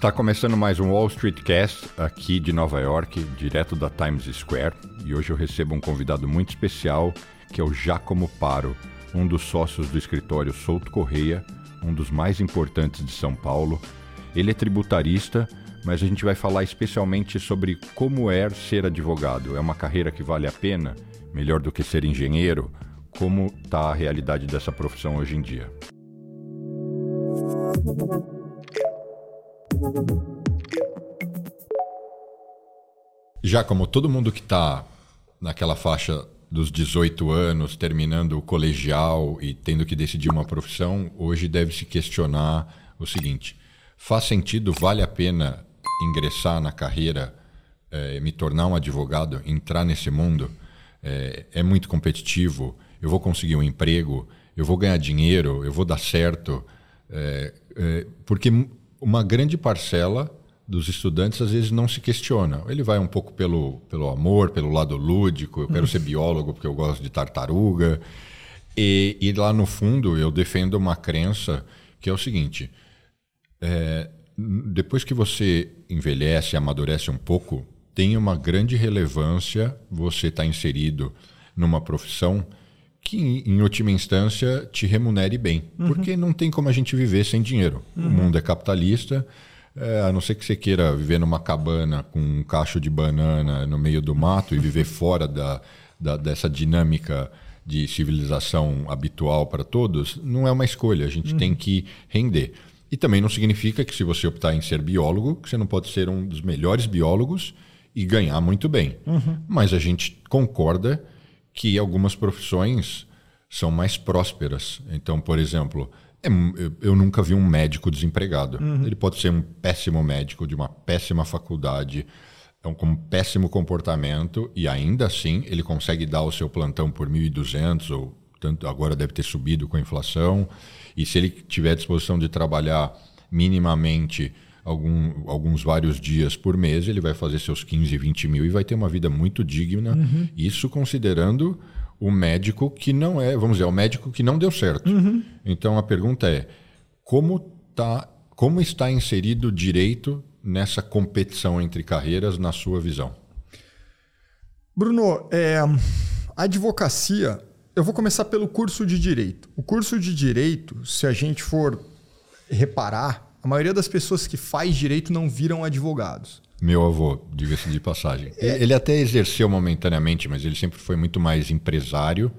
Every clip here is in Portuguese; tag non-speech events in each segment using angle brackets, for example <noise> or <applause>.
Está começando mais um Wall Street Cast aqui de Nova York, direto da Times Square, e hoje eu recebo um convidado muito especial, que é o Giacomo Paro, um dos sócios do escritório Souto Correia, um dos mais importantes de São Paulo. Ele é tributarista, mas a gente vai falar especialmente sobre como é ser advogado. É uma carreira que vale a pena? Melhor do que ser engenheiro? Como está a realidade dessa profissão hoje em dia? Já como todo mundo que está naquela faixa dos 18 anos, terminando o colegial e tendo que decidir uma profissão, hoje deve se questionar o seguinte: faz sentido, vale a pena ingressar na carreira, é, me tornar um advogado, entrar nesse mundo? É, é muito competitivo, eu vou conseguir um emprego, eu vou ganhar dinheiro, eu vou dar certo. É, porque uma grande parcela dos estudantes às vezes não se questiona. Ele vai um pouco pelo, pelo amor, pelo lado lúdico. Eu quero ser biólogo porque eu gosto de tartaruga. E, e lá no fundo eu defendo uma crença que é o seguinte: é, depois que você envelhece, amadurece um pouco, tem uma grande relevância você estar tá inserido numa profissão que, em última instância, te remunere bem. Uhum. Porque não tem como a gente viver sem dinheiro. Uhum. O mundo é capitalista. É, a não ser que você queira viver numa cabana com um cacho de banana no meio do mato e viver <laughs> fora da, da, dessa dinâmica de civilização habitual para todos, não é uma escolha. A gente uhum. tem que render. E também não significa que se você optar em ser biólogo, que você não pode ser um dos melhores biólogos e ganhar muito bem. Uhum. Mas a gente concorda que algumas profissões são mais prósperas. Então, por exemplo, é, eu nunca vi um médico desempregado. Uhum. Ele pode ser um péssimo médico de uma péssima faculdade, então, com um péssimo comportamento, e ainda assim ele consegue dar o seu plantão por 1.200, ou tanto agora deve ter subido com a inflação. E se ele tiver disposição de trabalhar minimamente algum, alguns vários dias por mês, ele vai fazer seus 15, 20 mil e vai ter uma vida muito digna. Uhum. Isso considerando o médico que não é, vamos dizer, o médico que não deu certo. Uhum. Então a pergunta é: como, tá, como está inserido o direito nessa competição entre carreiras, na sua visão? Bruno, é, a advocacia, eu vou começar pelo curso de direito. O curso de direito, se a gente for reparar, a maioria das pessoas que faz direito não viram advogados. Meu avô, diga-se de passagem. É. Ele até exerceu momentaneamente, mas ele sempre foi muito mais empresário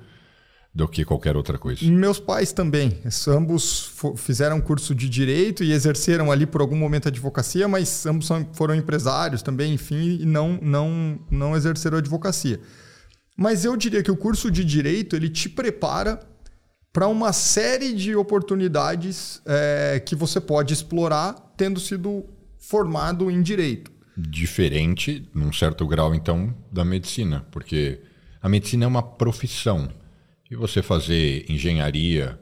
do que qualquer outra coisa. Meus pais também. Ambos fizeram curso de direito e exerceram ali por algum momento a advocacia, mas ambos foram empresários também, enfim, e não, não, não exerceram a advocacia. Mas eu diria que o curso de direito ele te prepara para uma série de oportunidades é, que você pode explorar tendo sido formado em direito diferente, num certo grau, então, da medicina, porque a medicina é uma profissão. E você fazer engenharia,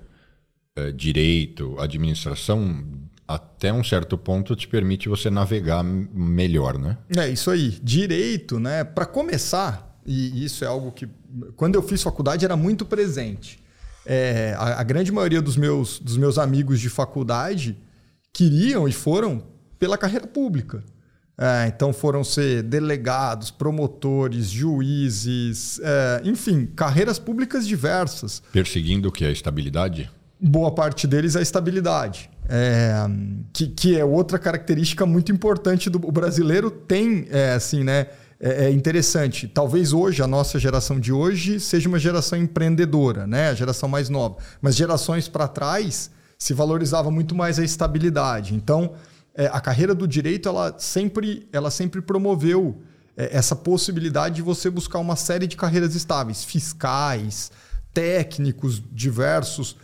eh, direito, administração, até um certo ponto te permite você navegar melhor, né? É isso aí. Direito, né? Para começar, e isso é algo que quando eu fiz faculdade era muito presente. É, a, a, grande maioria dos meus, dos meus amigos de faculdade queriam e foram pela carreira pública. É, então foram ser delegados, promotores, juízes, é, enfim, carreiras públicas diversas. Perseguindo o que? A estabilidade? Boa parte deles é a estabilidade. É, que, que é outra característica muito importante do o brasileiro tem, é, assim, né? É, é, interessante. Talvez hoje, a nossa geração de hoje, seja uma geração empreendedora, né? A geração mais nova. Mas gerações para trás se valorizava muito mais a estabilidade. Então, é, a carreira do direito ela sempre, ela sempre promoveu é, essa possibilidade de você buscar uma série de carreiras estáveis, fiscais, técnicos diversos,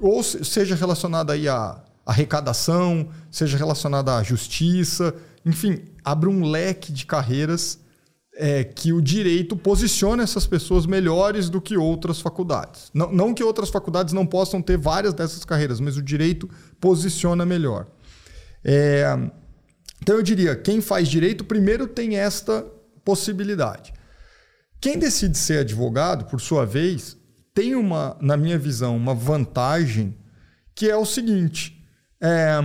ou seja relacionada aí à arrecadação, seja relacionada à justiça, enfim, abre um leque de carreiras é, que o direito posiciona essas pessoas melhores do que outras faculdades. Não, não que outras faculdades não possam ter várias dessas carreiras, mas o direito posiciona melhor. É, então eu diria, quem faz direito primeiro tem esta possibilidade. Quem decide ser advogado, por sua vez, tem uma, na minha visão, uma vantagem que é o seguinte: é,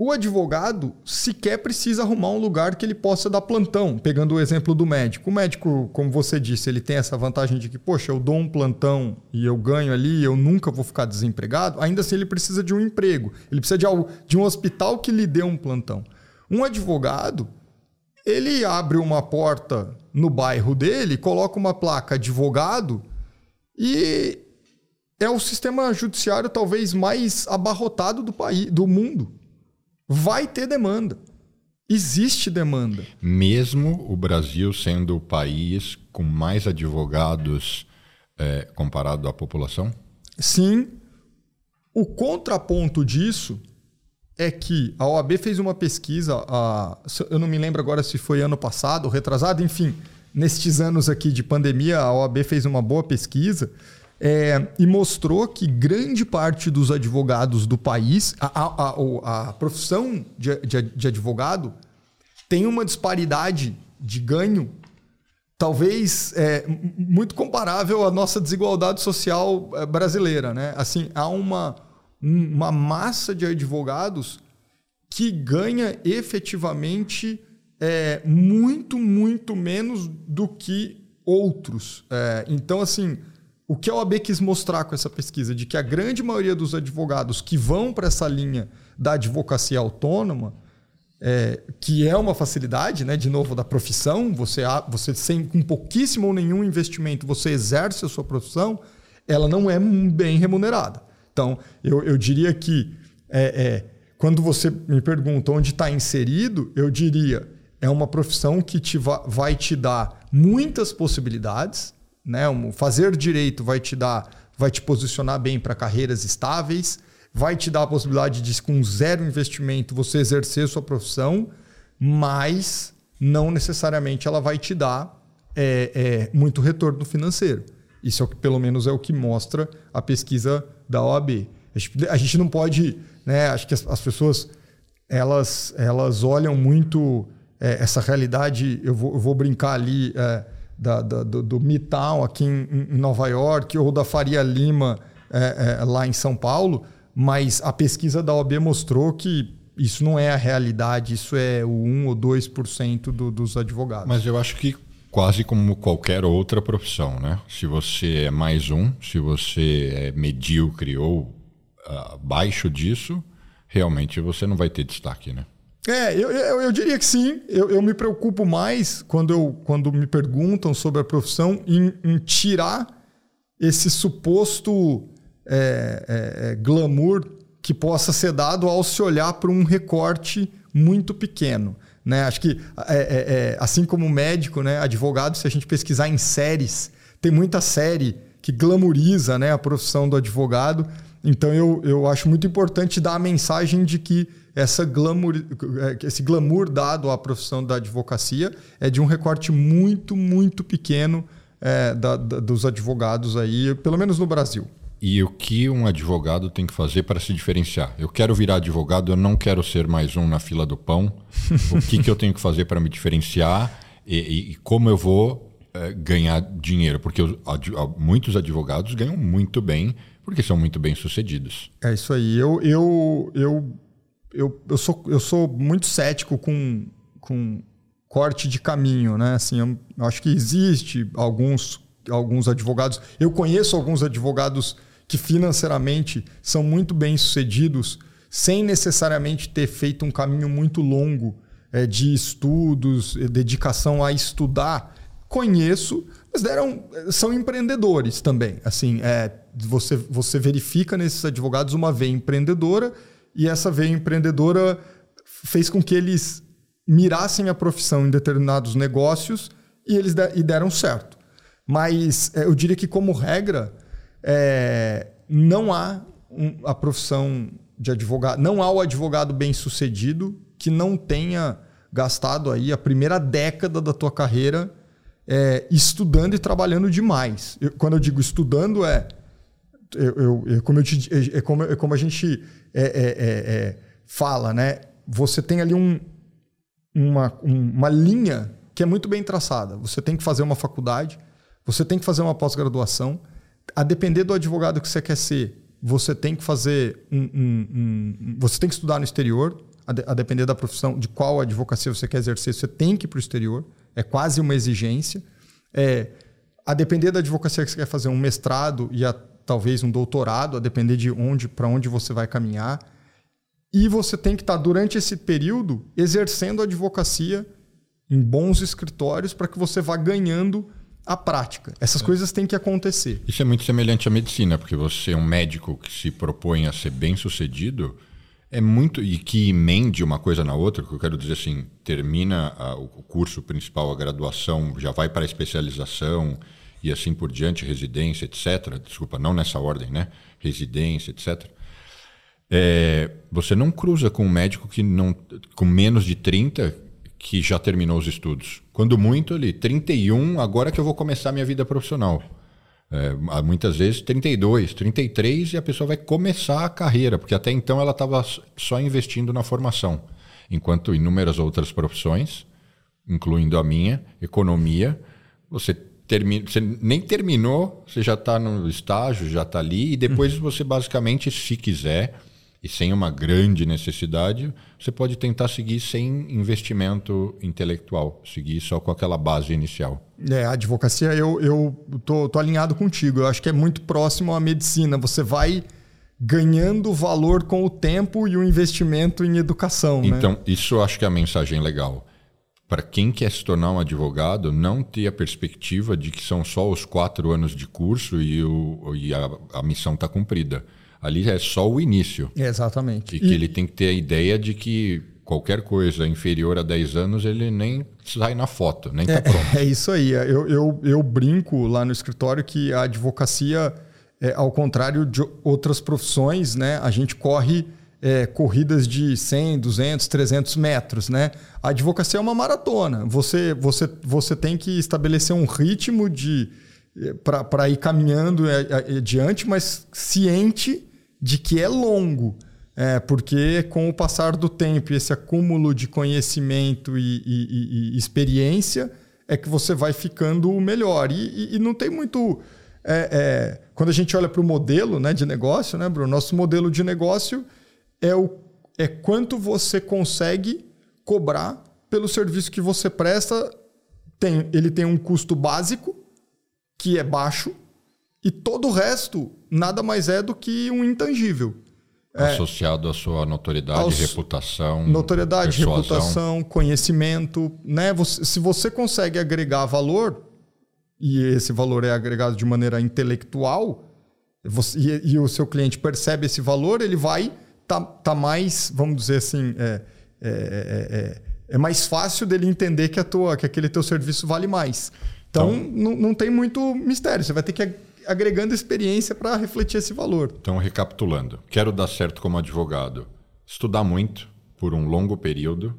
o advogado sequer precisa arrumar um lugar que ele possa dar plantão. Pegando o exemplo do médico. O médico, como você disse, ele tem essa vantagem de que, poxa, eu dou um plantão e eu ganho ali, eu nunca vou ficar desempregado. Ainda assim, ele precisa de um emprego. Ele precisa de, algo, de um hospital que lhe dê um plantão. Um advogado, ele abre uma porta no bairro dele, coloca uma placa advogado e é o sistema judiciário talvez mais abarrotado do país, do mundo vai ter demanda. Existe demanda. Mesmo o Brasil sendo o país com mais advogados é, comparado à população? Sim. O contraponto disso é que a OAB fez uma pesquisa, a, eu não me lembro agora se foi ano passado retrasado, enfim, nestes anos aqui de pandemia, a OAB fez uma boa pesquisa é, e mostrou que grande parte dos advogados do país, a, a, a, a profissão de, de, de, advogado, tem uma disparidade de ganho, talvez é, muito comparável à nossa desigualdade social é, brasileira. Né? Assim, há uma, uma massa de advogados que ganha efetivamente é, muito, muito menos do que outros. É, então, assim o que a OAB quis mostrar com essa pesquisa? De que a grande maioria dos advogados que vão para essa linha da advocacia autônoma, é, que é uma facilidade, né, de novo, da profissão, você, você sem com pouquíssimo ou nenhum investimento, você exerce a sua profissão, ela não é bem remunerada. Então, eu, eu diria que é, é, quando você me pergunta onde está inserido, eu diria é uma profissão que te va vai te dar muitas possibilidades, né? Fazer direito vai te dar, vai te posicionar bem para carreiras estáveis, vai te dar a possibilidade de, com zero investimento, você exercer sua profissão, mas não necessariamente ela vai te dar é, é, muito retorno financeiro. Isso é o que, pelo menos, é o que mostra a pesquisa da OAB. A gente, a gente não pode, né? Acho que as, as pessoas elas, elas olham muito é, essa realidade. Eu vou, eu vou brincar ali. Da, da, do, do Midtown aqui em, em, Nova York ou da Faria Lima é, é, lá em São Paulo, mas a pesquisa da OAB mostrou que isso não é a realidade, isso é o 1 ou 2% do, dos advogados. Mas eu acho que quase como qualquer outra profissão, né? Se você é mais um, se você é medíocre ou uh, abaixo disso, realmente você não vai ter destaque, né? É, eu, eu, eu, diria que sim. Eu, eu, me preocupo mais quando, eu, quando me perguntam sobre a profissão em, em tirar esse suposto é, é, é glamour que possa ser dado ao se olhar para um recorte muito pequeno. Né? Acho que, é, é, é, assim como médico, né, advogado, se a gente pesquisar em séries, tem muita série que glamoriza né, a profissão do advogado. Então eu, eu acho muito importante dar a mensagem de que essa glamour, esse glamour dado à profissão da advocacia é de um recorte muito, muito pequeno é, da, da, dos advogados aí, pelo menos no Brasil. E o que um advogado tem que fazer para se diferenciar? Eu quero virar advogado, eu não quero ser mais um na fila do pão. <laughs> o que, que eu tenho que fazer para me diferenciar e, e, como eu vou é, ganhar dinheiro? Porque ad, muitos advogados ganham muito bem porque são muito bem sucedidos. É isso aí. Eu, eu, eu eu, eu, sou, eu sou muito cético com, com corte de caminho, né? Assim, eu, eu acho que existe alguns, alguns advogados. Eu conheço alguns advogados que financeiramente são muito bem sucedidos, sem necessariamente ter feito um caminho muito longo é, de estudos, dedicação a estudar. Conheço, mas deram, são empreendedores também. Assim, é, você, você verifica nesses advogados uma veia empreendedora e essa veia empreendedora fez com que eles mirassem a profissão em determinados negócios e eles e deram certo. Mas é, eu diria que, como regra, é, não há um, a profissão de advogado, não há o advogado bem sucedido que não tenha gastado aí a primeira década da tua carreira é, estudando e trabalhando demais. Eu, quando eu digo estudando, é eu, eu, como, eu te, é, como, é como a gente é, é, é, é, fala, né? Você tem ali um, uma, uma linha que é muito bem traçada. Você tem que fazer uma faculdade, você tem que fazer uma pós-graduação. A depender do advogado que você quer ser, você tem que fazer um, um, um, você tem que estudar no exterior. a, de, a depender da profissão, de qual advocacia você quer exercer, você tem que ir para o exterior. É quase uma exigência. É, a depender da advocacia que você quer fazer, um mestrado e a, talvez um doutorado, a depender de onde para onde você vai caminhar. E você tem que estar, tá, durante esse período, exercendo a advocacia em bons escritórios para que você vá ganhando a prática. Essas é. coisas têm que acontecer. Isso é muito semelhante à medicina, porque você é um médico que se propõe a ser bem sucedido, é muito. e que emende uma coisa na outra, que eu quero dizer assim, termina a, o curso principal, a graduação, já vai para a especialização e assim por diante, residência, etc. Desculpa, não nessa ordem, né? Residência, etc. É, você não cruza com um médico que não com menos de 30 que já terminou os estudos. Quando muito, ele 31, agora que eu vou começar minha vida profissional. É, muitas vezes 32, 33 e a pessoa vai começar a carreira, porque até então ela estava só investindo na formação. Enquanto inúmeras outras profissões, incluindo a minha, economia, você termina, você nem terminou, você já está no estágio, já está ali, e depois uhum. você basicamente, se quiser, e sem uma grande necessidade, você pode tentar seguir sem investimento intelectual, seguir só com aquela base inicial. É, a advocacia, eu, eu tô, tô alinhado contigo. Eu acho que é muito próximo à medicina. Você vai ganhando valor com o tempo e o investimento em educação. Né? Então, né? isso eu acho que é a mensagem legal para quem quer se tornar um advogado, não ter a perspectiva de que são só os quatro anos de curso e, o, e a, a missão está cumprida. Ali é só o início. Exatamente. E que ele tem que ter a ideia de que qualquer coisa inferior a 10 anos, ele nem sai na foto, nem está é, pronto. É isso aí. Eu, eu, eu brinco lá no escritório que a advocacia, é, ao contrário de outras profissões, né, a gente corre é, corridas de 100, 200, 300 metros, né? A advocacia é uma maratona. Você, você, você tem que estabelecer um ritmo de é, para ir caminhando é, é, adiante, mas ciente de que é longo. É, porque com o passar do tempo e esse acúmulo de conhecimento e, e, e experiência é que você vai ficando melhor. E, e não tem muito. É, é, quando a gente olha para o modelo né, de negócio, né, Bruno? Nosso modelo de negócio é, o, é quanto você consegue cobrar pelo serviço que você presta. Tem, ele tem um custo básico, que é baixo, e todo o resto nada mais é do que um intangível. É. Associado é, à sua notoriedade, aos, reputação. Notoriedade, persuasão. reputação, conhecimento. Né? Você, se você consegue agregar valor, e esse valor é agregado de maneira intelectual, você, e, e o seu cliente percebe esse valor, ele vai tá, tá mais, vamos dizer assim, é, é, é, é, é mais fácil dele entender que, a tua, que aquele teu serviço vale mais. Então, então não, não tem muito mistério. Você vai ter que agregando experiência para refletir esse valor. Então, recapitulando, quero dar certo como advogado, estudar muito por um longo período,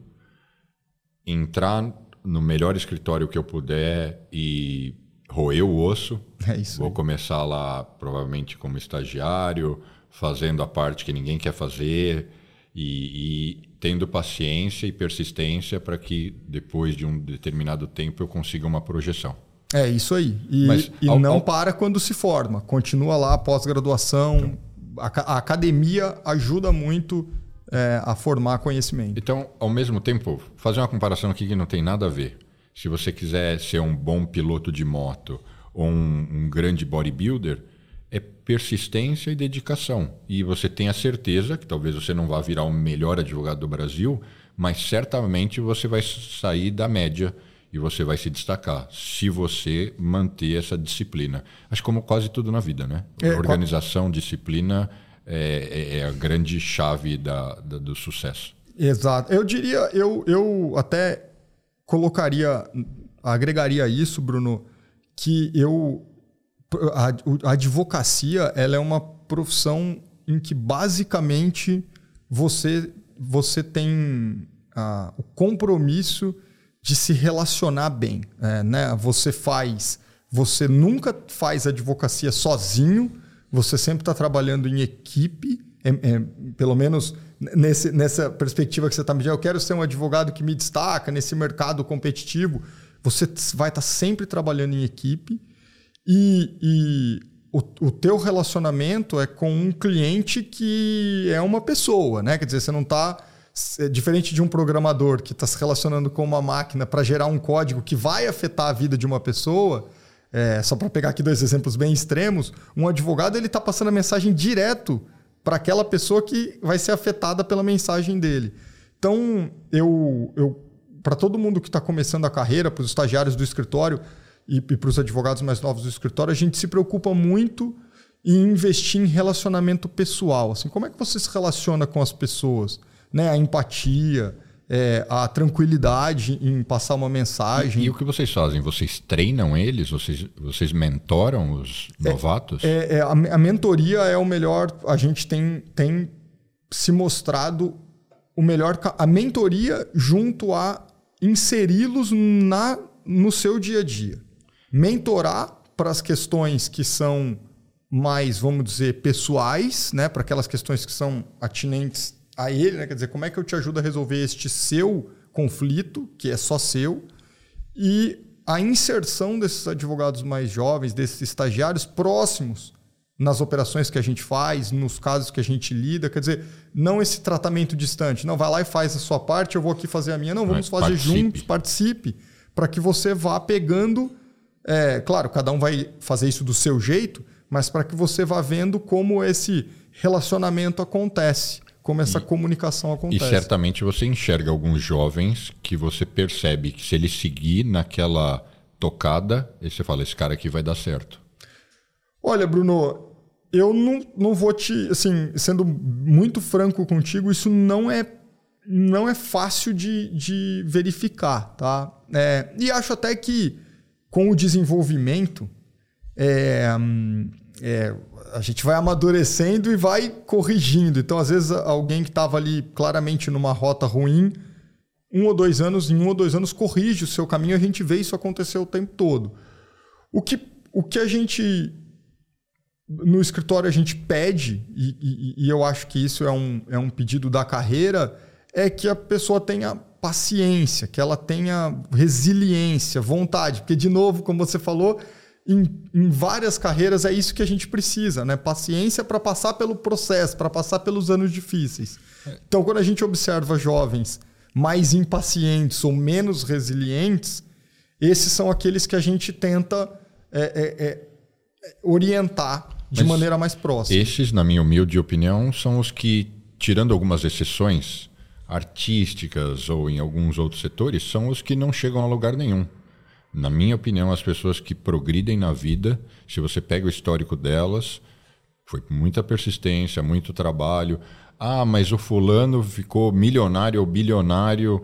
entrar no melhor escritório que eu puder e roer o osso. É isso. Vou aí. começar lá provavelmente como estagiário, fazendo a parte que ninguém quer fazer e, e tendo paciência e persistência para que depois de um determinado tempo eu consiga uma projeção. É isso aí. E, Mas, e ao, não ao... para quando se forma. Continua lá pós-graduação. A, a, academia ajuda muito é, a formar conhecimento. Então, ao mesmo tempo, fazer uma comparação aqui que não tem nada a ver. Se você quiser ser um bom piloto de moto ou um, um grande bodybuilder, é persistência e dedicação. E você tem a certeza que talvez você não vá virar o melhor advogado do Brasil, mas certamente você vai sair da média e você vai se destacar se você manter essa disciplina. Acho como quase tudo na vida, né? É, Organização, qual... disciplina é, é, é, a grande chave da, da, do sucesso. Exato. Eu diria, eu, eu até colocaria, agregaria isso, Bruno, que eu a, advocacia ela é uma profissão em que basicamente você você tem ah, o compromisso de se relacionar bem, é, né? Você faz, você nunca faz advocacia sozinho, você sempre está trabalhando em equipe, é, é, pelo menos nesse, nessa perspectiva que você está me dizendo, eu quero ser um advogado que me destaca nesse mercado competitivo. Você vai estar tá sempre trabalhando em equipe e, e o, o teu relacionamento é com um cliente que é uma pessoa, né? Quer dizer, você não está diferente de um programador que está se relacionando com uma máquina para gerar um código que vai afetar a vida de uma pessoa, é, só para pegar aqui dois exemplos bem extremos, um advogado ele está passando a mensagem direto para aquela pessoa que vai ser afetada pela mensagem dele. Então, eu, eu para todo mundo que está começando a carreira, para os estagiários do escritório e, e para os advogados mais novos do escritório, a gente se preocupa muito em investir em relacionamento pessoal. Assim, como é que você se relaciona com as pessoas? Né? A empatia, é, a tranquilidade em passar uma mensagem. E, e, o que vocês fazem? Vocês treinam eles? Vocês, vocês mentoram os é, novatos? É, é, a, a, mentoria é o melhor. A gente tem, tem se mostrado o melhor. A mentoria junto a inseri-los na no seu dia a dia. Mentorar para as questões que são mais, vamos dizer, pessoais, né? para aquelas questões que são atinentes a ele, né? Quer dizer, como é que eu te ajudo a resolver este seu conflito, que é só seu, e a inserção desses advogados mais jovens, desses estagiários próximos nas operações que a gente faz, nos casos que a gente lida, quer dizer, não esse tratamento distante, não vai lá e faz a sua parte, eu vou aqui fazer a minha, não, vamos Mas fazer participe. juntos, participe, para que você vá pegando, é, claro, cada um vai fazer isso do seu jeito, mas para que você vá vendo como esse relacionamento acontece como essa e, comunicação acontece. E certamente você enxerga alguns jovens que você percebe que se ele seguir naquela tocada, você fala, esse cara aqui vai dar certo. Olha, Bruno, eu não, não vou te. Assim, sendo muito franco contigo, isso não é, não é fácil de, de verificar, tá? É, e acho até que com o desenvolvimento, é, é, a gente vai amadurecendo e vai corrigindo. Então, às vezes, alguém que estava ali claramente numa rota ruim, um ou dois anos, em um ou dois anos, corrige o seu caminho. A gente vê isso acontecer o tempo todo. O que, o que a gente. No escritório a gente pede, e, e, e eu acho que isso é um, é um pedido da carreira, é que a pessoa tenha paciência, que ela tenha resiliência, vontade. Porque, de novo, como você falou, em, em, várias carreiras é isso que a gente precisa, né? Paciência para passar pelo processo, para passar pelos anos difíceis. Então, quando a gente observa jovens mais impacientes ou menos resilientes, esses são aqueles que a gente tenta é, é, é, orientar de Mas maneira mais próxima. Esses, na minha humilde opinião, são os que, tirando algumas exceções artísticas ou em alguns outros setores, são os que não chegam a lugar nenhum. Na minha opinião, as pessoas que progridem na vida, se você pega o histórico delas, foi muita persistência, muito trabalho. Ah, mas o fulano ficou milionário ou bilionário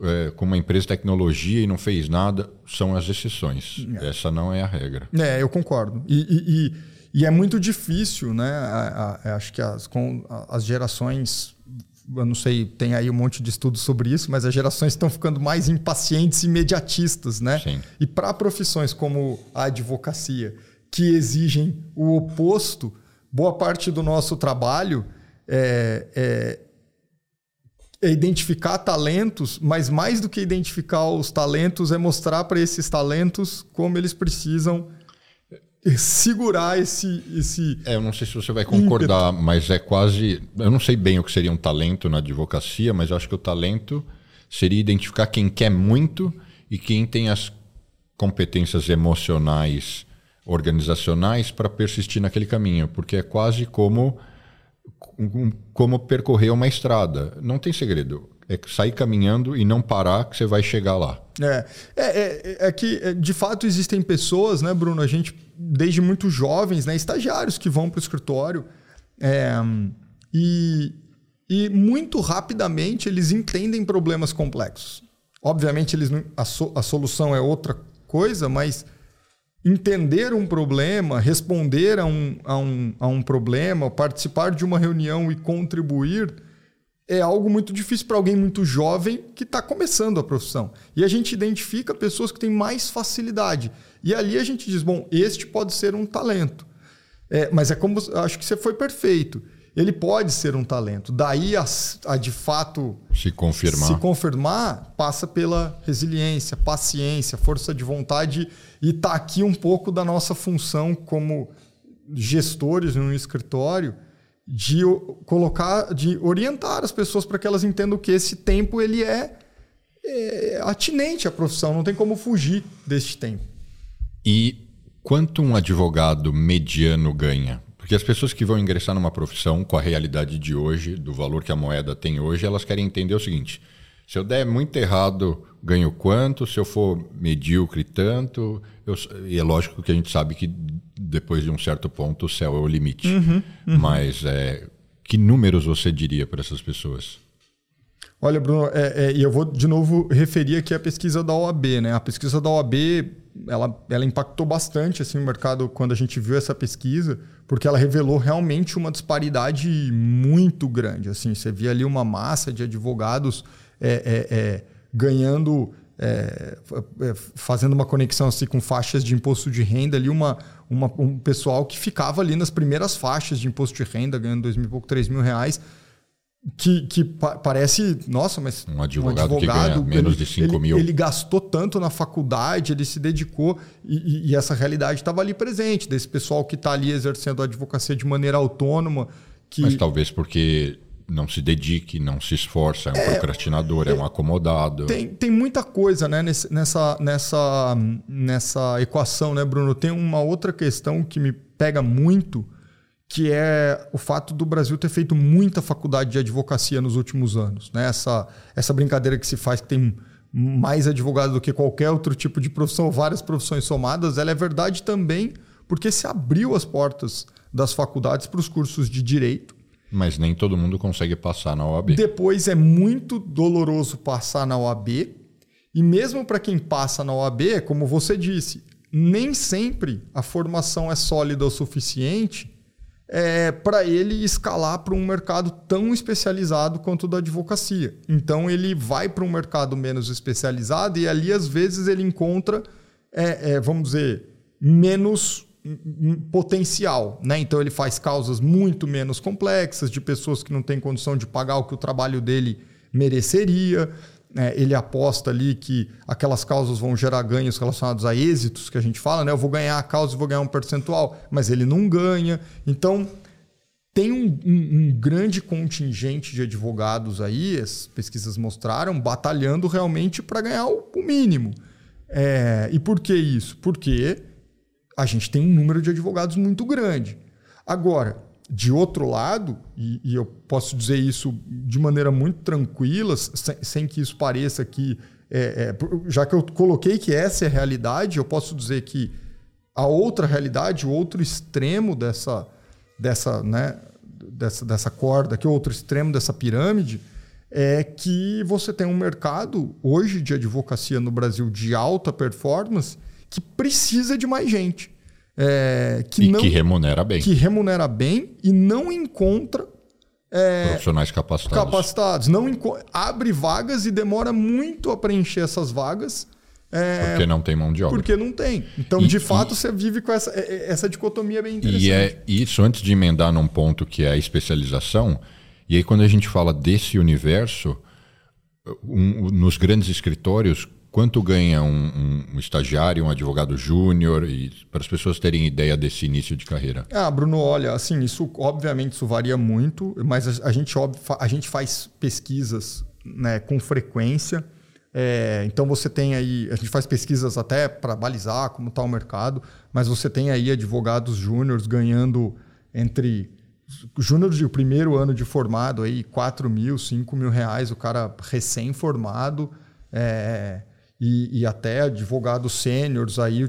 é, com uma empresa de tecnologia e não fez nada. São as exceções. É. Essa não é a regra. É, eu concordo. E, e, e, e é muito difícil, né? A, a, acho que as, com as gerações eu não sei, tem aí um monte de estudos sobre isso, mas as gerações estão ficando mais impacientes e imediatistas, né? Sim. E para profissões como a advocacia, que exigem o oposto, boa parte do nosso trabalho é, é, é identificar talentos, mas mais do que identificar os talentos, é mostrar para esses talentos como eles precisam segurar esse, esse. É, eu não sei se você vai concordar, ímpeto. mas é quase. Eu não sei bem o que seria um talento na advocacia, mas acho que o talento seria identificar quem quer muito e quem tem as competências emocionais, organizacionais para persistir naquele caminho, porque é quase como como percorrer uma estrada. Não tem segredo. É sair caminhando e não parar que você vai chegar lá. É, é, é, é que é, de fato existem pessoas, né, Bruno? A gente desde muito jovens, né, estagiários que vão para o escritório é, e, e muito rapidamente eles entendem problemas complexos. Obviamente eles não, a, so, a solução é outra coisa, mas entender um problema, responder a um, a um, a um problema, participar de uma reunião e contribuir é algo muito difícil para alguém muito jovem que está começando a profissão. E a gente identifica pessoas que têm mais facilidade. E ali a gente diz: bom, este pode ser um talento. É, mas é como. Acho que você foi perfeito. Ele pode ser um talento. Daí a, a de fato se confirmar. se confirmar, passa pela resiliência, paciência, força de vontade. E está aqui um pouco da nossa função como gestores no escritório de colocar, de orientar as pessoas para que elas entendam que esse tempo ele é, é atinente à profissão, não tem como fugir deste tempo. E quanto um advogado mediano ganha? Porque as pessoas que vão ingressar numa profissão com a realidade de hoje, do valor que a moeda tem hoje, elas querem entender o seguinte: se eu der muito errado, ganho quanto? Se eu for medíocre, tanto? Eu, e é lógico que a gente sabe que depois de um certo ponto o céu é o limite. Uhum, uhum. Mas é, que números você diria para essas pessoas? Olha, Bruno, é, é, eu vou de novo referir aqui a pesquisa da OAB. Né? A pesquisa da OAB ela, ela impactou bastante assim, o mercado quando a gente viu essa pesquisa, porque ela revelou realmente uma disparidade muito grande. Assim, você via ali uma massa de advogados é, é, é ganhando é, é, fazendo uma conexão assim com faixas de imposto de renda ali, uma, uma, um pessoal que ficava ali nas primeiras faixas de imposto de renda, ganhando dois mil e pouco, três mil reais. Que, que pa parece, nossa, mas um advogado, um advogado que ganha menos de 5 ele, mil. Ele gastou tanto na faculdade, ele se dedicou e, e, e essa realidade estava ali presente, desse pessoal que está ali exercendo a advocacia de maneira autônoma. Que... Mas talvez porque não se dedique, não se esforça, é um é, procrastinador, é, é, um acomodado. Tem, tem muita coisa né, nessa, nessa, nessa equação, né, Bruno? Tem uma outra questão que me pega muito, que é o fato do Brasil ter feito muita faculdade de advocacia nos últimos anos. Né? Essa, essa brincadeira que se faz que tem mais advogados do que qualquer outro tipo de profissão, várias profissões somadas, ela é verdade também porque se abriu as portas das faculdades para os cursos de direito mas nem todo mundo consegue passar na OAB. Depois é muito doloroso passar na OAB. E mesmo para quem passa na OAB, como você disse, nem sempre a formação é sólida o suficiente é, para ele escalar para um mercado tão especializado quanto o da advocacia. Então ele vai para um mercado menos especializado e ali às vezes ele encontra, é, é, vamos dizer, menos potencial, né? Então ele faz causas muito menos complexas de pessoas que não têm condição de pagar o que o trabalho dele mereceria. Né? Ele aposta ali que aquelas causas vão gerar ganhos relacionados a êxitos que a gente fala, né? Eu vou ganhar a causa e vou ganhar um percentual, mas ele não ganha. Então tem um, um, um grande contingente de advogados aí, as pesquisas mostraram, batalhando realmente para ganhar o, o mínimo. É, e por que isso? Porque a gente tem um número de advogados muito grande. Agora, de outro lado, e, e eu posso dizer isso de maneira muito tranquila, sem, sem que isso pareça que. É, é, já que eu coloquei que essa é a realidade, eu posso dizer que a outra realidade, o outro extremo dessa, dessa, né, dessa, dessa corda, que o outro extremo dessa pirâmide, é que você tem um mercado hoje de advocacia no Brasil de alta performance que precisa de mais gente. É, que e não, que remunera bem. Que remunera bem e não encontra é, profissionais capacitados. Capacitados. Não abre vagas e demora muito a preencher essas vagas. É, porque não tem mão de obra. Porque não tem. Então, e, de fato, e, você vive com essa, é, é, essa dicotomia bem interessante. E é isso, antes de emendar num ponto que é a especialização, e aí quando a gente fala desse universo, um, nos grandes escritórios, Quanto ganha um, um estagiário, um advogado júnior, para as pessoas terem ideia desse início de carreira? Ah, Bruno, olha, assim, isso obviamente isso varia muito, mas a, a gente, a gente faz pesquisas né, com frequência. É, então você tem aí, a gente faz pesquisas até para balizar como está o mercado, mas você tem aí advogados júniores ganhando entre júniores de primeiro ano de formado aí 4 mil, 5 mil reais, o cara recém-formado. É, e, e até advogados sêniores aí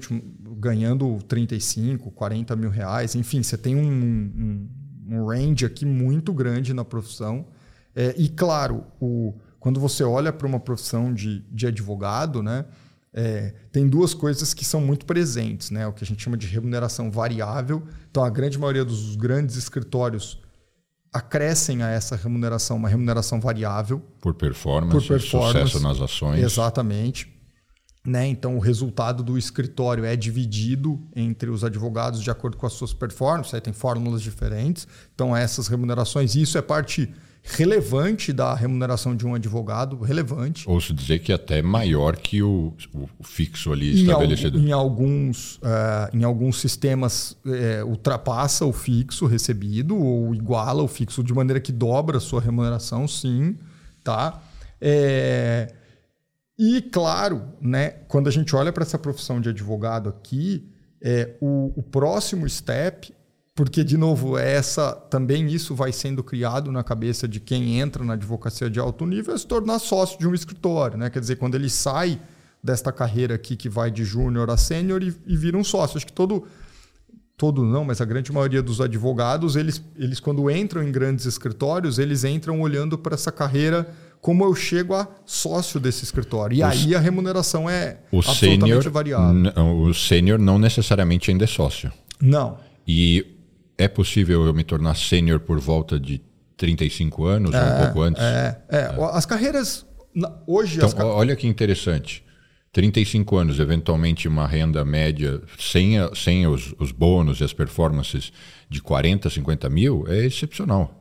ganhando 35, 40 mil reais. Enfim, você tem um, um, um range aqui muito grande na profissão. É, e claro, o, quando você olha para uma profissão de, de advogado, né, é, tem duas coisas que são muito presentes, né? O que a gente chama de remuneração variável. Então, a grande maioria dos grandes escritórios acrescem a essa remuneração uma remuneração variável. Por performance, por performance sucesso nas ações. Exatamente. Né? Então, o resultado do escritório é dividido entre os advogados de acordo com as suas performances, aí tem fórmulas diferentes. Então, essas remunerações, isso é parte relevante da remuneração de um advogado, relevante. Ouço dizer que é até maior que o, o fixo ali em estabelecido. Al, em, alguns, uh, em alguns sistemas uh, ultrapassa o fixo recebido ou iguala o fixo de maneira que dobra a sua remuneração, sim. Tá? É... E, claro, né, quando a gente olha para essa profissão de advogado aqui, é, o, o próximo step porque de novo essa também isso vai sendo criado na cabeça de quem entra na advocacia de alto nível é se tornar sócio de um escritório, né? Quer dizer, quando ele sai desta carreira aqui que vai de júnior a sênior e, e vira um sócio. Acho que todo todo não, mas a grande maioria dos advogados, eles eles quando entram em grandes escritórios, eles entram olhando para essa carreira como eu chego a sócio desse escritório. E o, aí a remuneração é o absolutamente senior, variável. O sênior não necessariamente ainda é sócio. Não. E é possível eu me tornar sênior por volta de 35 anos é, ou um pouco antes? É, é. é. As carreiras. Hoje. Então, as... olha que interessante. 35 anos, eventualmente uma renda média sem, a, sem os, os bônus e as performances de 40, 50 mil é excepcional.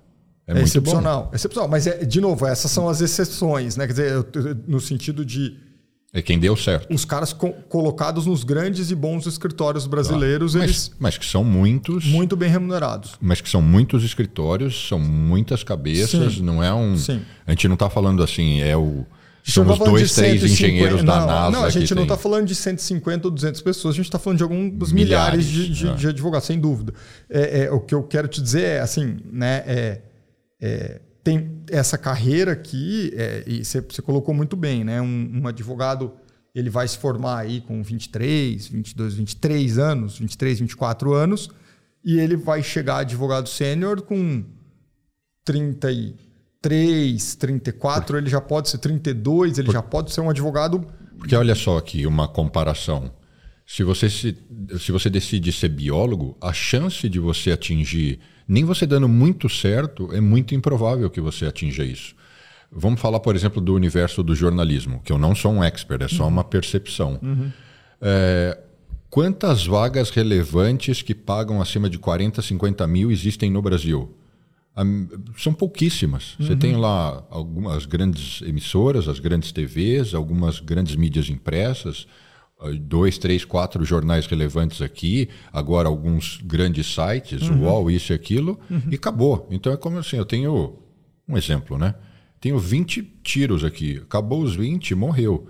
É, é excepcional, bom. excepcional. Mas, é, de novo, essas são as exceções, né? Quer dizer, no sentido de é quem deu certo. Os caras co colocados nos grandes e bons escritórios brasileiros, mas, eles. Mas que são muitos. Muito bem remunerados. Mas que são muitos escritórios, são muitas cabeças, Sim. não é um. Sim. A gente não está falando assim, é o. São os dois, três engenheiros não, da NASA. Não, a gente não está falando de 150 ou 200 pessoas, a gente está falando de alguns milhares, milhares de, de, é. de, advogados, sem dúvida. É, é, o que eu quero te dizer é assim, né? É, é tem essa carreira aqui, é, e você, você, colocou muito bem, né? Um, um, advogado ele vai se formar aí com 23, 22, 23 anos, 23, 24 anos, e ele vai chegar advogado sênior com 33, 34, ele já pode ser 32, ele Por... já pode ser um advogado. Porque olha só aqui uma comparação. Se você, se, se você decide ser biólogo, a chance de você atingir nem você dando muito certo, é muito improvável que você atinja isso. Vamos falar, por exemplo, do universo do jornalismo, que eu não sou um expert, é só uhum. uma percepção. Uhum. É, quantas vagas relevantes que pagam acima de 40, 50 mil existem no Brasil? São pouquíssimas. Uhum. Você tem lá algumas grandes emissoras, as grandes TVs, algumas grandes mídias impressas, dois, três, quatro jornais relevantes aqui, agora alguns grandes sites, uhum. UOL, isso e aquilo, uhum. e acabou. Então é como assim, eu tenho um exemplo, né? Tenho 20 tiros aqui, acabou os 20, morreu.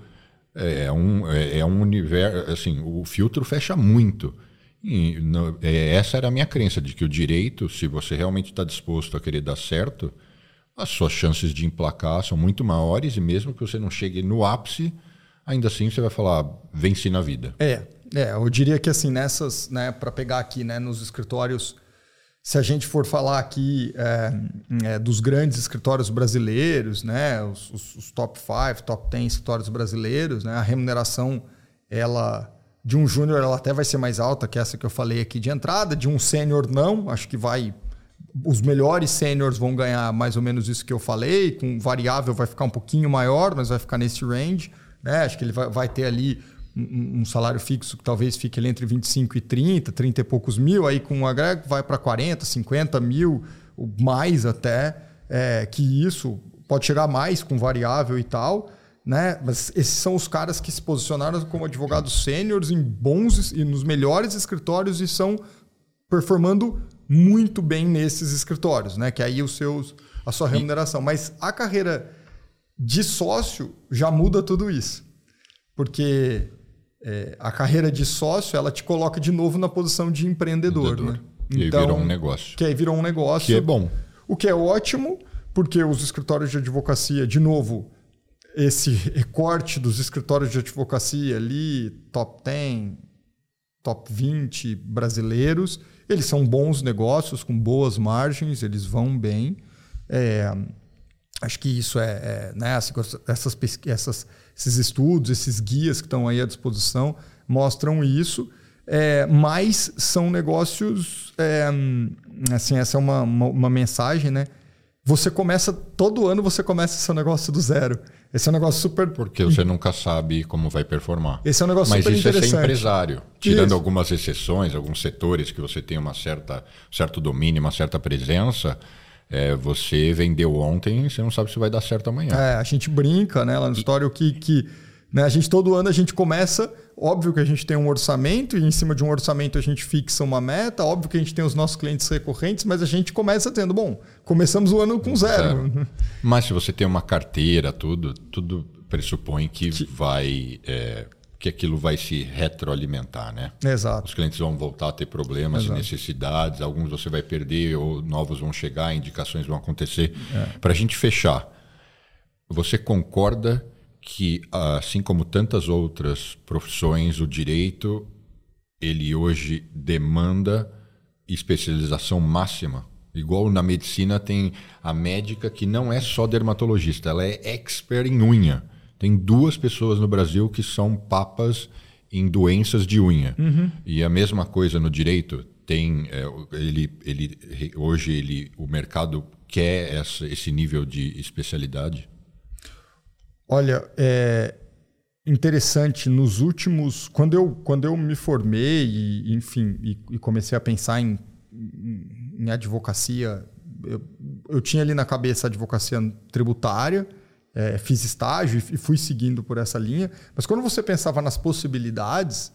É, é um, é, é um universo, assim, o filtro fecha muito. E, no, é, essa era a minha crença, de que o direito, se você realmente está disposto a querer dar certo, as suas chances de emplacar são muito maiores e mesmo que você não chegue no ápice, ainda assim você vai falar, venci na vida. É, é eu diria que assim, nessas, né, para pegar aqui né, nos escritórios, se a gente for falar aqui é, é, dos grandes escritórios brasileiros, né, os, os, os top 5, top 10 escritórios brasileiros, né, a remuneração ela de um júnior ela até vai ser mais alta que essa que eu falei aqui de entrada, de um sênior não, acho que vai os melhores sêniores vão ganhar mais ou menos isso que eu falei, com variável vai ficar um pouquinho maior, mas vai ficar nesse range. Né? Acho que ele vai, vai ter ali um, um, salário fixo que talvez fique ali entre 25 e 30, 30 e poucos mil, aí com o agrego vai para 40, 50 mil, mais até, é, que isso pode chegar mais com variável e tal. Né? Mas esses são os caras que se posicionaram como advogados sêniores em bons e nos melhores escritórios e estão performando muito bem nesses escritórios, né? Que aí os seus a sua remuneração. Mas a carreira de sócio já muda tudo isso. Porque é, a carreira de sócio ela te coloca de novo na posição de empreendedor. empreendedor. Né? E então, virou um negócio. Que aí virou um negócio. Que é bom. O que é ótimo, porque os escritórios de advocacia, de novo, esse recorte dos escritórios de advocacia ali, top 10, top 20 brasileiros, eles são bons negócios, com boas margens, eles vão bem. É, Acho que isso é, é né, essas, essas, esses estudos, esses guias que estão aí à disposição mostram isso, é, mas são negócios, é, assim, essa é uma, uma, uma, mensagem, né? Você começa, todo ano você começa seu negócio do zero. Esse é um negócio super... Porque você nunca sabe como vai performar. Esse é um negócio mas super interessante. Mas isso é ser empresário. Tirando isso. algumas exceções, alguns setores que você tem uma certa, certo domínio, uma certa presença É, você vendeu ontem, você não sabe se vai dar certo amanhã. É, a gente brinca, né, lá no história que, que né, a gente todo ano a gente começa, óbvio que a gente tem um orçamento e em cima de um orçamento a gente fixa uma meta, óbvio que a gente tem os nossos clientes recorrentes, mas a gente começa dizendo, bom, começamos o ano com zero. zero. Mas se você tem uma carteira, tudo, tudo pressupõe que, que... vai é, que aquilo vai se retroalimentar, né? Exato. Os clientes vão voltar a ter problemas Exato. e necessidades, alguns você vai perder ou novos vão chegar, indicações vão acontecer. É. Para a gente fechar, você concorda que, assim como tantas outras profissões, o direito ele hoje demanda especialização máxima? Igual na medicina tem a médica que não é só dermatologista, ela é expert em unha. Tem duas pessoas no Brasil que são papas em doenças de unha. Uhum. E a mesma coisa no direito. Tem, é, ele, ele, hoje ele, o mercado quer essa, esse nível de especialidade? Olha, é interessante. Nos últimos, quando eu, quando eu me formei e, enfim, e, e comecei a pensar em, em advocacia, eu, eu tinha ali na cabeça a advocacia tributária é, fiz estágio e fui seguindo por essa linha. Mas quando você pensava nas possibilidades,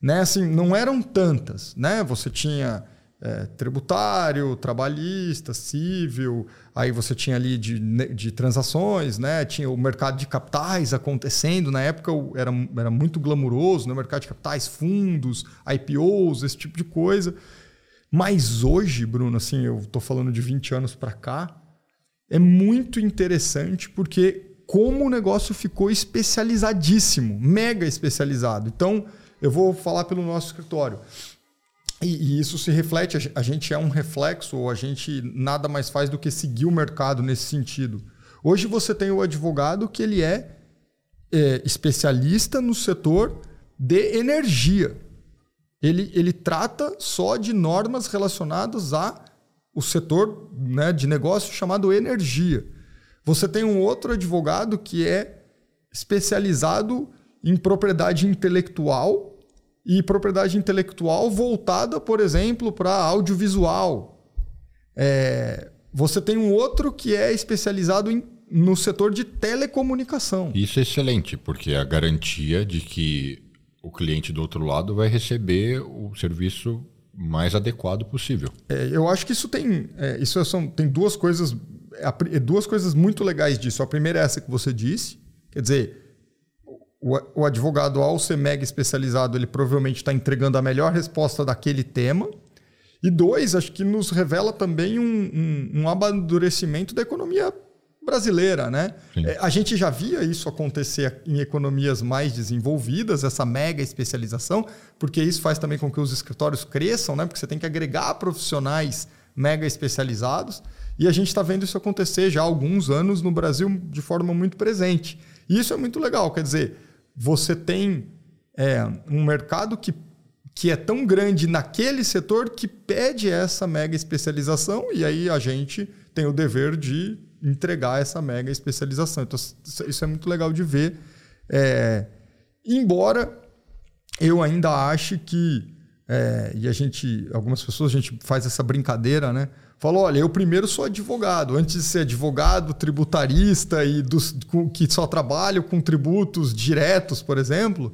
né, assim, não eram tantas. Né? Você tinha é, tributário, trabalhista, civil, aí você tinha ali de, de transações, né? tinha o mercado de capitais acontecendo. Na época era, era muito glamuroso, né? mercado de capitais, fundos, IPOs, esse tipo de coisa. Mas hoje, Bruno, assim, eu estou falando de 20 anos para cá, é muito interessante porque como o negócio ficou especializadíssimo, mega especializado. Então, eu vou falar pelo nosso escritório. E, isso se reflete, a gente é um reflexo, ou a gente nada mais faz do que seguir o mercado nesse sentido. Hoje você tem o advogado que ele é, é especialista no setor de energia. Ele, ele trata só de normas relacionadas a o setor né, de negócio chamado energia. Você tem um outro advogado que é especializado em propriedade intelectual e propriedade intelectual voltada, por exemplo, para audiovisual. É, você tem um outro que é especializado em, no setor de telecomunicação. Isso é excelente, porque é a garantia de que o cliente do outro lado vai receber o serviço mais adequado possível. É, eu acho que isso tem, é, isso são, tem duas coisas, é, duas coisas muito legais disso. A primeira é essa que você disse, quer dizer, o, advogado ao ser mega especializado, ele provavelmente está entregando a melhor resposta daquele tema. E dois, acho que nos revela também um, um, um amadurecimento da economia brasileira, né? É, a gente já via isso acontecer em economias mais desenvolvidas, essa mega especialização, porque isso faz também com que os escritórios cresçam, né? Porque você tem que agregar profissionais mega especializados. E a gente está vendo isso acontecer já há alguns anos no Brasil de forma muito presente. E isso é muito legal, quer dizer, você tem é, um mercado que, que é tão grande naquele setor que pede essa mega especialização, e aí a gente tem o dever de entregar essa mega especialização. Então, isso é muito legal de ver. É, embora eu ainda ache que, é, e a gente, algumas pessoas, a gente faz essa brincadeira, né? Falou, olha, eu primeiro sou advogado. Antes de ser advogado, tributarista e dos, que só trabalho com tributos diretos, por exemplo,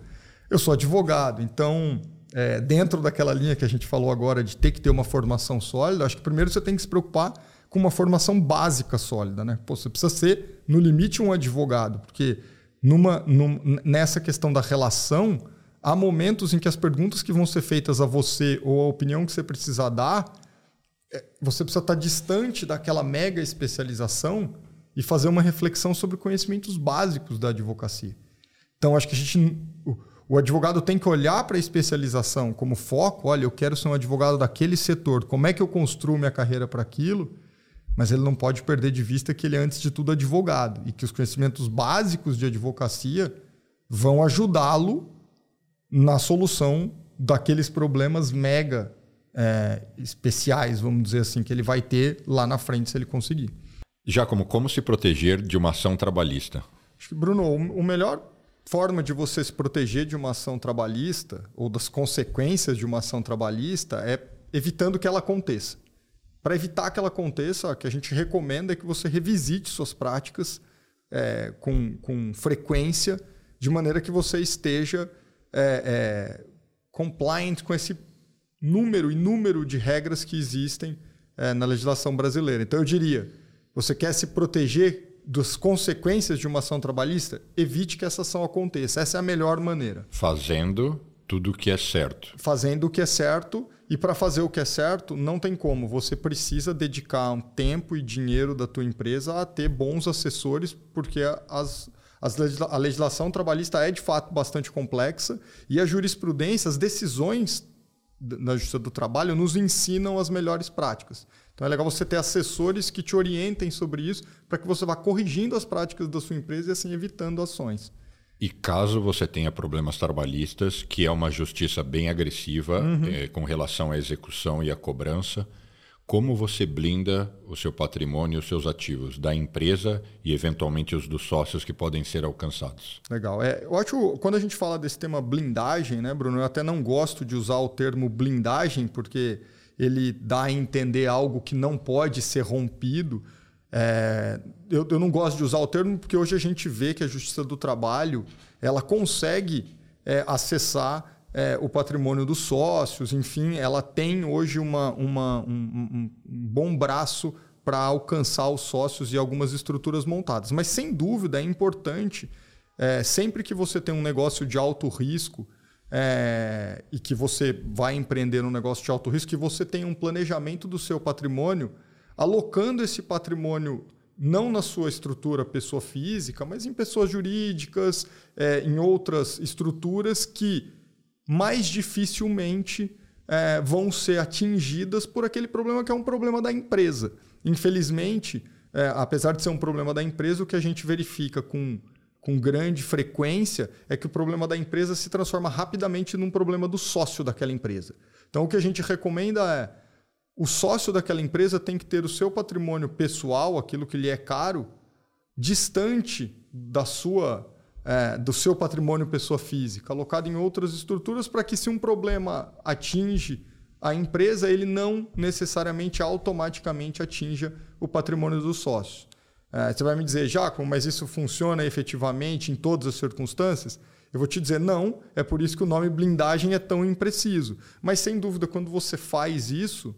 eu sou advogado. Então, é, dentro daquela linha que a gente falou agora de ter que ter uma formação sólida, acho que primeiro você tem que se preocupar com uma formação básica sólida. Né? Pô, você precisa ser, no limite, um advogado, porque numa, num, nessa questão da relação, há momentos em que as perguntas que vão ser feitas a você ou a opinião que você precisa dar, você precisa estar distante daquela mega especialização e fazer uma reflexão sobre conhecimentos básicos da advocacia. Então, acho que a gente, o, o advogado tem que olhar para a especialização como foco. Olha, eu quero ser um advogado daquele setor. Como é que eu construo minha carreira para aquilo? mas ele não pode perder de vista que ele é, antes de tudo, advogado e que os conhecimentos básicos de advocacia vão ajudá-lo na solução daqueles problemas mega é, especiais, vamos dizer assim, que ele vai ter lá na frente se ele conseguir. Já como como se proteger de uma ação trabalhista? Acho que, Bruno, o melhor forma de você se proteger de uma ação trabalhista ou das consequências de uma ação trabalhista é evitando que ela aconteça. Para evitar que ela aconteça, o que a gente recomenda é que você revisite suas práticas é, com, com frequência, de maneira que você esteja é, é, compliant com esse número e número de regras que existem é, na legislação brasileira. Então, eu diria: você quer se proteger das consequências de uma ação trabalhista? Evite que essa ação aconteça. Essa é a melhor maneira. Fazendo tudo o que é certo. Fazendo o que é certo. E para fazer o que é certo, não tem como. Você precisa dedicar um tempo e dinheiro da tua empresa a ter bons assessores, porque as, as legisla a legislação trabalhista é de fato bastante complexa e a jurisprudência, as decisões na Justiça do Trabalho nos ensinam as melhores práticas. Então é legal você ter assessores que te orientem sobre isso para que você vá corrigindo as práticas da sua empresa e assim evitando ações. E caso você tenha problemas trabalhistas, que é uma justiça bem agressiva uhum. é, com relação à execução e à cobrança, como você blinda o seu patrimônio e os seus ativos da empresa e eventualmente os dos sócios que podem ser alcançados? Legal. É, eu acho quando a gente fala desse tema blindagem, né, Bruno? Eu até não gosto de usar o termo blindagem porque ele dá a entender algo que não pode ser rompido. É, eu, eu, não gosto de usar o termo porque hoje a gente vê que a Justiça do Trabalho ela consegue é, acessar é, o patrimônio dos sócios, enfim, ela tem hoje uma, uma um, um, bom braço para alcançar os sócios e algumas estruturas montadas. Mas sem dúvida é importante, é, sempre que você tem um negócio de alto risco é, e que você vai empreender um negócio de alto risco, que você tenha um planejamento do seu patrimônio alocando esse patrimônio não na sua estrutura pessoa física, mas em pessoas jurídicas, é, em outras estruturas que mais dificilmente é, vão ser atingidas por aquele problema que é um problema da empresa. Infelizmente, é, apesar de ser um problema da empresa, o que a gente verifica com, com grande frequência é que o problema da empresa se transforma rapidamente num problema do sócio daquela empresa. Então, o que a gente recomenda é o sócio daquela empresa tem que ter o seu patrimônio pessoal, aquilo que lhe é caro, distante da sua, é, do seu patrimônio pessoa física, alocado em outras estruturas para que se um problema atinge a empresa, ele não necessariamente automaticamente atinja o patrimônio do sócio. É, você vai me dizer, Jacob, mas isso funciona efetivamente em todas as circunstâncias? Eu vou te dizer, não, é por isso que o nome blindagem é tão impreciso. Mas sem dúvida, quando você faz isso,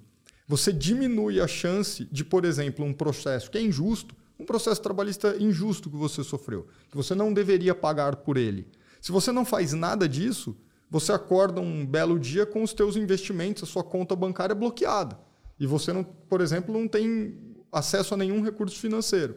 você diminui a chance de, por exemplo, um processo que é injusto, um processo trabalhista injusto que você sofreu, que você não deveria pagar por ele. Se você não faz nada disso, você acorda um belo dia com os teus investimentos, a sua conta bancária bloqueada. E você, não, por exemplo, não tem acesso a nenhum recurso financeiro.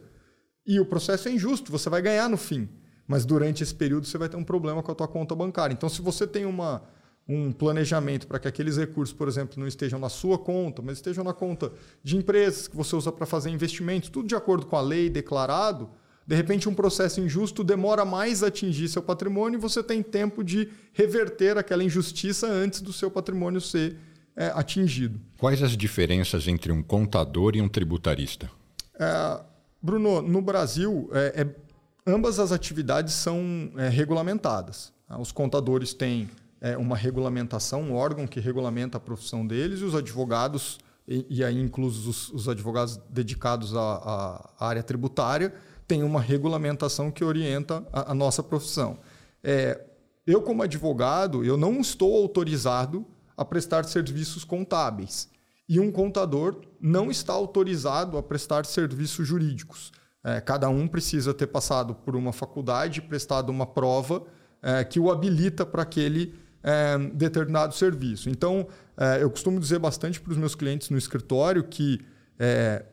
E o processo é injusto, você vai ganhar no fim. Mas durante esse período você vai ter um problema com a tua conta bancária. Então, se você tem uma um planejamento para que aqueles recursos, por exemplo, não estejam na sua conta, mas estejam na conta de empresas que você usa para fazer investimentos, tudo de acordo com a lei declarado, de repente um processo injusto demora mais a atingir seu patrimônio e você tem tempo de reverter aquela injustiça antes do seu patrimônio ser é, atingido. Quais as diferenças entre um contador e um tributarista? É, Bruno, no Brasil, é, é ambas as atividades são é, regulamentadas. Os contadores têm é, uma regulamentação, um órgão que regulamenta a profissão deles, e os advogados, e, e aí inclusos os, os, advogados dedicados à, à, área tributária, têm uma regulamentação que orienta a, a nossa profissão. É, eu, como advogado, eu não estou autorizado a prestar serviços contábeis. E um contador não está autorizado a prestar serviços jurídicos. É, cada um precisa ter passado por uma faculdade, prestado uma prova é, que o habilita para aquele é, determinado serviço. Então, é, eu costumo dizer bastante para os meus clientes no escritório que é,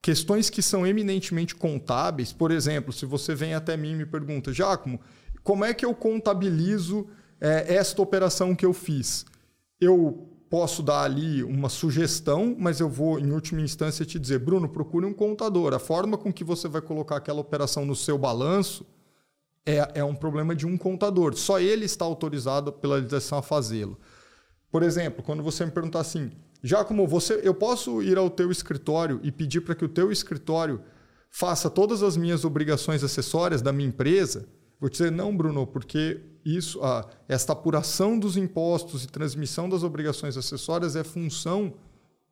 questões que são eminentemente contábeis, por exemplo, se você vem até mim e me pergunta, Giacomo, como é que eu contabilizo é, esta operação que eu fiz? Eu posso dar ali uma sugestão, mas eu vou, em última instância, te dizer, Bruno, procure um contador. A forma com que você vai colocar aquela operação no seu balanço é, é um problema de um contador. Só ele está autorizado pela legislação a fazê-lo. Por exemplo, quando você me perguntar assim, já como você, eu posso ir ao teu escritório e pedir para que o teu escritório faça todas as minhas obrigações acessórias da minha empresa? Vou dizer não, Bruno, porque isso, esta apuração dos impostos e transmissão das obrigações acessórias é função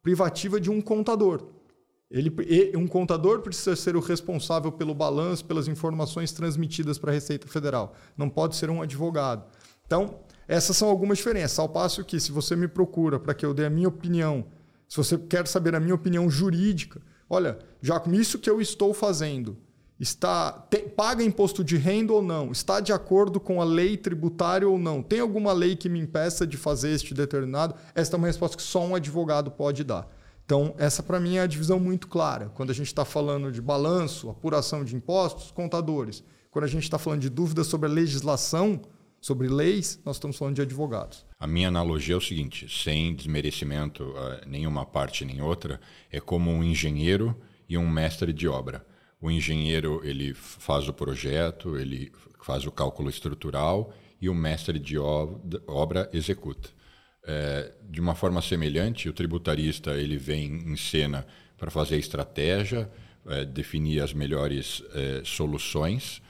privativa de um contador. Ele, um contador precisa ser o responsável pelo balanço, pelas informações transmitidas para a Receita Federal. Não pode ser um advogado. Então, essas são algumas diferenças. Ao passo que, se você me procura para que eu dê a minha opinião, se você quer saber a minha opinião jurídica, olha, Jacob, isso que eu estou fazendo está te, paga imposto de renda ou não? Está de acordo com a lei tributária ou não? Tem alguma lei que me impeça de fazer este determinado? Esta é uma resposta que só um advogado pode dar. Então, essa para mim é a divisão muito clara. Quando a gente está falando de balanço, apuração de impostos, contadores. Quando a gente está falando de dúvidas sobre a legislação, sobre leis, nós estamos falando de advogados. A minha analogia é o seguinte: sem desmerecimento uh, nenhuma parte nem outra, é como um engenheiro e um mestre de obra. O engenheiro ele faz o projeto, ele faz o cálculo estrutural e o mestre de obra executa. É, de uma forma semelhante, o tributarista ele vem em cena para fazer a estratégia, é, definir as melhores é, soluções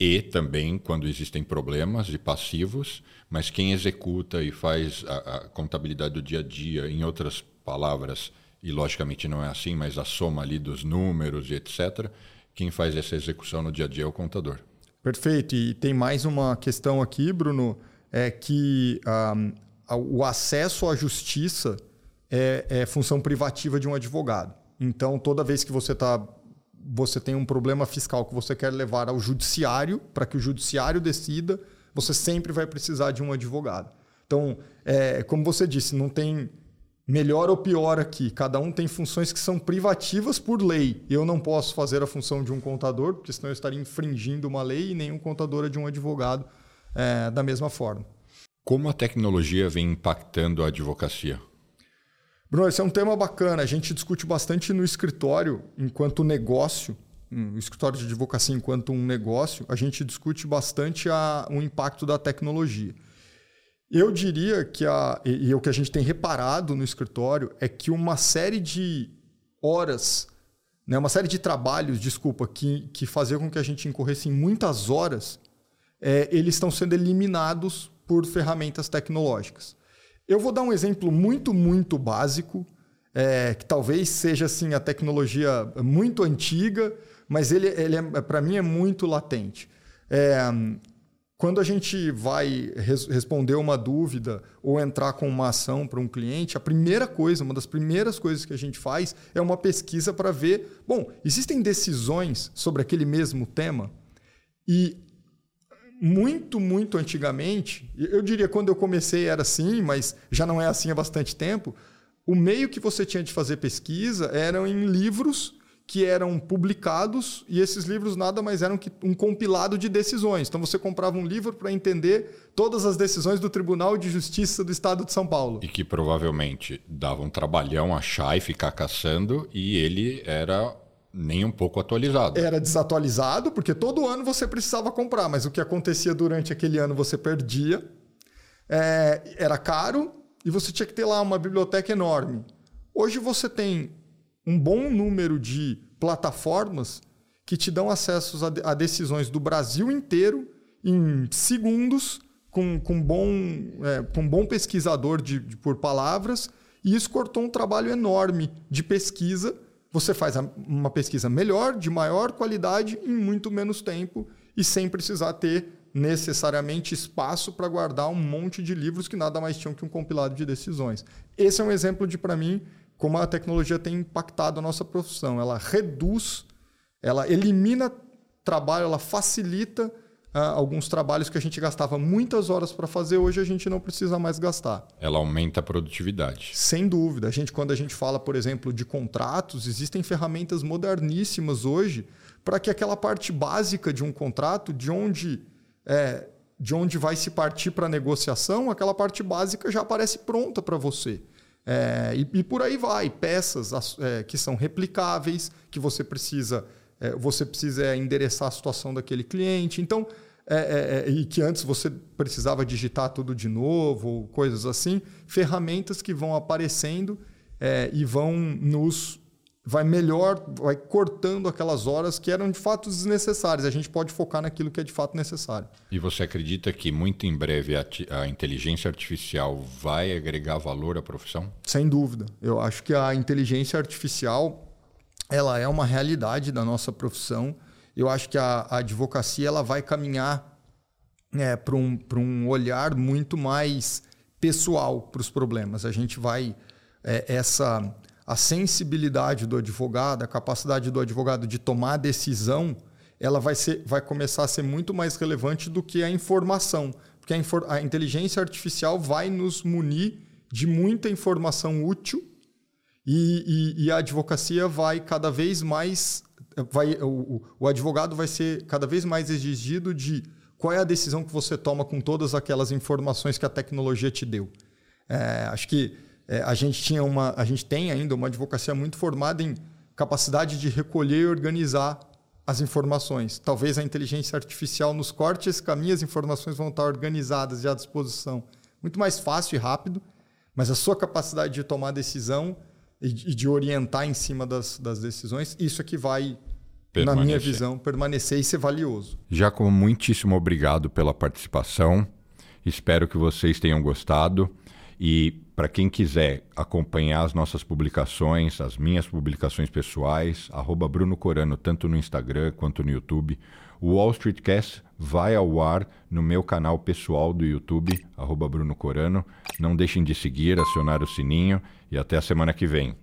e também quando existem problemas e passivos, mas quem executa e faz a, a, contabilidade do dia a dia, em outras palavras, e logicamente não é assim, mas a soma ali dos números e etc., quem faz essa execução no dia a dia é o contador. Perfeito. E tem mais uma questão aqui, Bruno, é que um, o acesso à justiça é, é, função privativa de um advogado. Então, toda vez que você tá, você tem um problema fiscal que você quer levar ao judiciário, para que o judiciário decida, você sempre vai precisar de um advogado. Então, é, como você disse, não tem melhor ou pior aqui. Cada um tem funções que são privativas por lei. Eu não posso fazer a função de um contador, porque senão eu estaria infringindo uma lei, e nenhum contador é de um advogado é, da mesma forma. Como a tecnologia vem impactando a advocacia? Bruno, esse é um tema bacana. A gente discute bastante no escritório enquanto negócio, o escritório de advocacia enquanto um negócio, a gente discute bastante a, o impacto da tecnologia. Eu diria que a, e, e o que a gente tem reparado no escritório é que uma série de horas, né, uma série de trabalhos, desculpa, que, que faziam com que a gente incorresse em muitas horas, é, eles estão sendo eliminados por ferramentas tecnológicas. Eu vou dar um exemplo muito, muito básico, é, que talvez seja assim a tecnologia muito antiga, mas ele, ele é, para mim é muito latente. É, quando a gente vai res responder uma dúvida ou entrar com uma ação para um cliente, a primeira coisa, uma das primeiras coisas que a gente faz é uma pesquisa para ver, bom, existem decisões sobre aquele mesmo tema e muito, muito antigamente, eu diria quando eu comecei era assim, mas já não é assim há bastante tempo, o meio que você tinha de fazer pesquisa eram em livros que eram publicados e esses livros nada mais eram que um compilado de decisões. Então você comprava um livro para entender todas as decisões do Tribunal de Justiça do Estado de São Paulo. E que provavelmente dava um trabalhão achar e ficar caçando e ele era nem um pouco atualizado. Era desatualizado, porque todo ano você precisava comprar, mas o que acontecia durante aquele ano você perdia. É, era caro e você tinha que ter lá uma biblioteca enorme. Hoje você tem um bom número de plataformas que te dão acesso a, decisões do Brasil inteiro em segundos, com, com, bom, é, com um bom pesquisador de, de, por palavras, e isso cortou um trabalho enorme de pesquisa você faz uma pesquisa melhor, de maior qualidade, em muito menos tempo e sem precisar ter necessariamente espaço para guardar um monte de livros que nada mais tinham que um compilado de decisões. Esse é um exemplo de, para mim, como a tecnologia tem impactado a nossa profissão. Ela reduz, ela elimina trabalho, ela facilita ah, alguns trabalhos que a gente gastava muitas horas para fazer, hoje a gente não precisa mais gastar. Ela aumenta a produtividade. Sem dúvida. A gente, quando a gente fala, por exemplo, de contratos, existem ferramentas moderníssimas hoje para que aquela parte básica de um contrato, de onde, é, de onde vai se partir para a negociação, aquela parte básica já aparece pronta para você. É, e, e, por aí vai, peças é, que são replicáveis, que você precisa é, você precisa endereçar a situação daquele cliente. Então, é, é, é, e que antes você precisava digitar tudo de novo, coisas assim, ferramentas que vão aparecendo é, e vão nos vai melhor, vai cortando aquelas horas que eram de fato desnecessárias. A gente pode focar naquilo que é de fato necessário. E você acredita que muito em breve a, a inteligência artificial vai agregar valor à profissão? Sem dúvida. Eu acho que a inteligência artificial ela é uma realidade da nossa profissão. Eu acho que a, a advocacia ela vai caminhar é, para um, um olhar muito mais pessoal para os problemas. A gente vai é, essa a sensibilidade do advogado, a capacidade do advogado de tomar decisão, ela vai, ser, vai começar a ser muito mais relevante do que a informação. Porque a, infor a inteligência artificial vai nos munir de muita informação útil e, e, e a advocacia vai cada vez mais. Vai, o, o advogado vai ser cada vez mais exigido de qual é a decisão que você toma com todas aquelas informações que a tecnologia te deu. É, acho que é, a gente tinha uma, a gente tem ainda uma advocacia muito formada em capacidade de recolher e organizar as informações. Talvez a inteligência artificial nos corte esse caminho, as informações vão estar organizadas e à disposição. Muito mais fácil e rápido, mas a sua capacidade de tomar decisão e de orientar em cima das, das decisões, isso é que vai, na minha visão, permanecer e ser valioso. Jacomo, muitíssimo obrigado pela participação. Espero que vocês tenham gostado. E para quem quiser acompanhar as nossas publicações, as minhas publicações pessoais, arroba Bruno Corano, tanto no Instagram quanto no YouTube. O Wall Street Cast vai ao ar no meu canal pessoal do YouTube, arroba Bruno Corano. Não deixem de seguir, acionar o sininho e até a semana que vem.